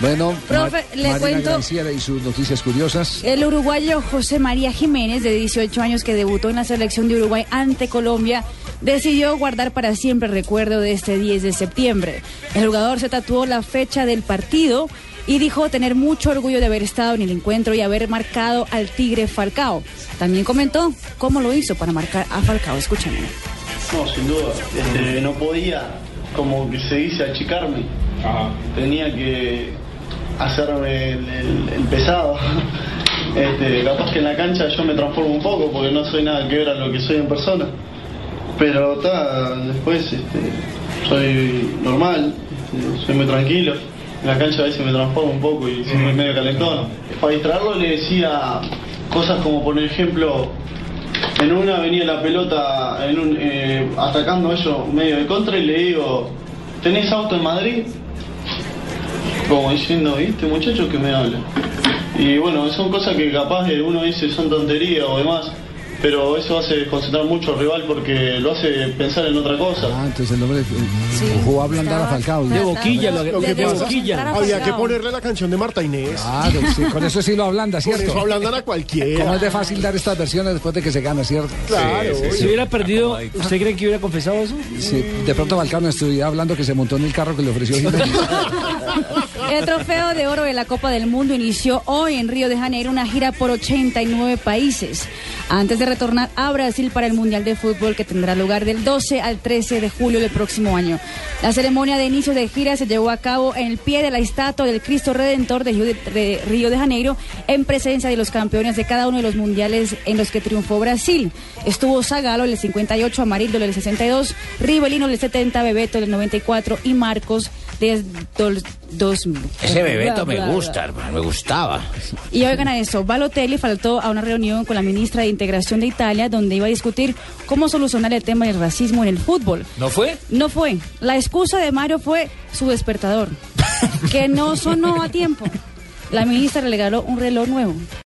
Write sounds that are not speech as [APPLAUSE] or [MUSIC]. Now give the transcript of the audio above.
Bueno, Profe, Ma- le Marina cuento- y sus noticias curiosas. El uruguayo José María Jiménez, de 18 años, que debutó en la selección de Uruguay ante Colombia, decidió guardar para siempre el recuerdo de este 10 de septiembre. El jugador se tatuó la fecha del partido y dijo tener mucho orgullo de haber estado en el encuentro y haber marcado al Tigre Falcao. También comentó cómo lo hizo para marcar a Falcao. Escúchenlo. No, sin duda. Este, no podía, como que se dice, achicarme. Tenía que hacerme el, el- el pesado. Este, capaz que en la cancha yo me transformo un poco porque no soy nada que ver a lo que soy en persona. Pero después este, soy normal, este, soy muy tranquilo. En la cancha a veces me transformo un poco y soy muy medio calentón. Para distraerlo le decía cosas como por ejemplo, en una venía la pelota en un, eh, atacando a ellos medio de contra y le digo, ¿tenés auto en Madrid? Como diciendo, ¿viste muchacho que me habla? Y bueno, son cosas que capaz uno dice son tonterías o demás, pero eso hace concentrar mucho al rival porque lo hace pensar en otra cosa. Ah, entonces el hombre jugó a ablandar a Falcao. De boquilla, lo que, Lo que de boquilla. Había que ponerle la canción de Marta Inés. Claro, sí, con eso sí lo ablanda, Con ¿cierto? eso hablan a Como cualquiera. es de fácil dar estas versiones después de que se gana, ¿cierto? Claro. Si hubiera perdido, ¿usted cree que hubiera confesado eso? Sí, de pronto Falcao nos estuviera hablando que se montó en el carro que le ofreció [LAUGHS] Jiménez. El trofeo de oro de la Copa del Mundo inició hoy en Río de Janeiro una gira por 89 países, antes de retornar a Brasil para el Mundial de Fútbol que tendrá lugar del 12 al 13 de julio del próximo año. La ceremonia de inicio de gira se llevó a cabo en el pie de la estatua del Cristo Redentor de Río de, Janeiro, en presencia de los campeones de cada uno de los mundiales en los que triunfó Brasil. Estuvo Zagalo del 58, Amarildo del 62, Rivelino del 70, Bebeto del 94 y Marcos del dos- 2000. Ese Bebeto me gusta, hermano, me gustaba. y oigan a eso, Balotelli faltó a una reunión con la ministra de Integración de Italia donde iba a discutir cómo solucionar el tema del racismo en el fútbol. ¿No fue? No fue. La excusa de Mario fue su despertador, que no sonó a tiempo. La ministra le regaló un reloj nuevo.